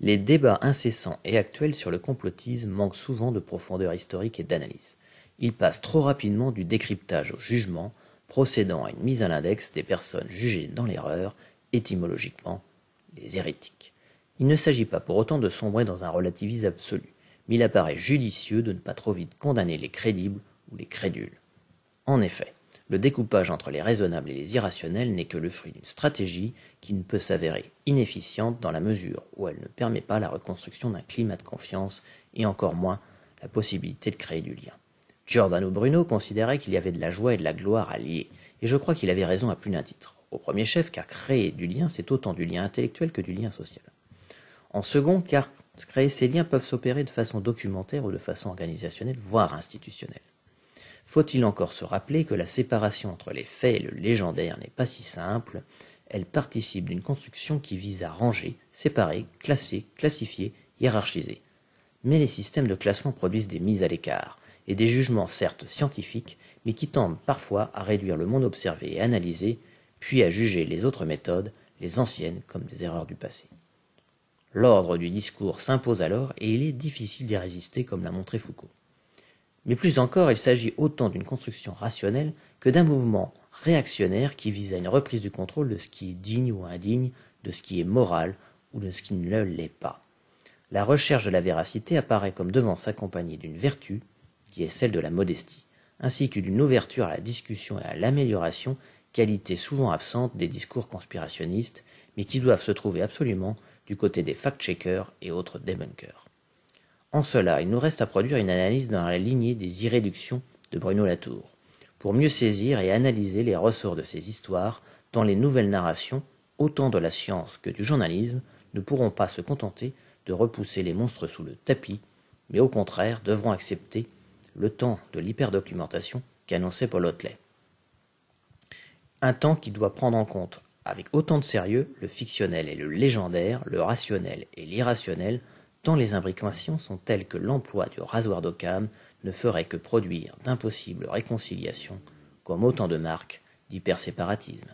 Les débats incessants et actuels sur le complotisme manquent souvent de profondeur historique et d'analyse. Ils passent trop rapidement du décryptage au jugement, procédant à une mise à l'index des personnes jugées dans l'erreur, étymologiquement, les hérétiques. Il ne s'agit pas pour autant de sombrer dans un relativisme absolu, mais il apparaît judicieux de ne pas trop vite condamner les crédibles ou les crédules. En effet, le découpage entre les raisonnables et les irrationnels n'est que le fruit d'une stratégie qui ne peut s'avérer inefficiente dans la mesure où elle ne permet pas la reconstruction d'un climat de confiance et encore moins la possibilité de créer du lien. Giordano Bruno considérait qu'il y avait de la joie et de la gloire à lier, et je crois qu'il avait raison à plus d'un titre. Au premier chef, car créer du lien, c'est autant du lien intellectuel que du lien social. En second, car créer ces liens peuvent s'opérer de façon documentaire ou de façon organisationnelle, voire institutionnelle. Faut-il encore se rappeler que la séparation entre les faits et le légendaire n'est pas si simple, elle participe d'une construction qui vise à ranger, séparer, classer, classifier, hiérarchiser. Mais les systèmes de classement produisent des mises à l'écart, et des jugements certes scientifiques, mais qui tendent parfois à réduire le monde observé et analysé, puis à juger les autres méthodes, les anciennes, comme des erreurs du passé. L'ordre du discours s'impose alors et il est difficile d'y résister comme l'a montré Foucault. Mais plus encore, il s'agit autant d'une construction rationnelle que d'un mouvement réactionnaire qui vise à une reprise du contrôle de ce qui est digne ou indigne, de ce qui est moral ou de ce qui ne l'est pas. La recherche de la véracité apparaît comme devant s'accompagner d'une vertu, qui est celle de la modestie, ainsi que d'une ouverture à la discussion et à l'amélioration, qualité souvent absente des discours conspirationnistes, mais qui doivent se trouver absolument du côté des fact-checkers et autres debunkers. En cela, il nous reste à produire une analyse dans la lignée des irréductions de Bruno Latour, pour mieux saisir et analyser les ressorts de ces histoires dans les nouvelles narrations, autant de la science que du journalisme, ne pourront pas se contenter de repousser les monstres sous le tapis, mais au contraire devront accepter le temps de l'hyperdocumentation qu'annonçait Paul Hotelet. Un temps qui doit prendre en compte avec autant de sérieux le fictionnel et le légendaire, le rationnel et l'irrationnel, tant les imbrications sont telles que l'emploi du rasoir d'Occam ne ferait que produire d'impossibles réconciliations, comme autant de marques d'hyperséparatisme.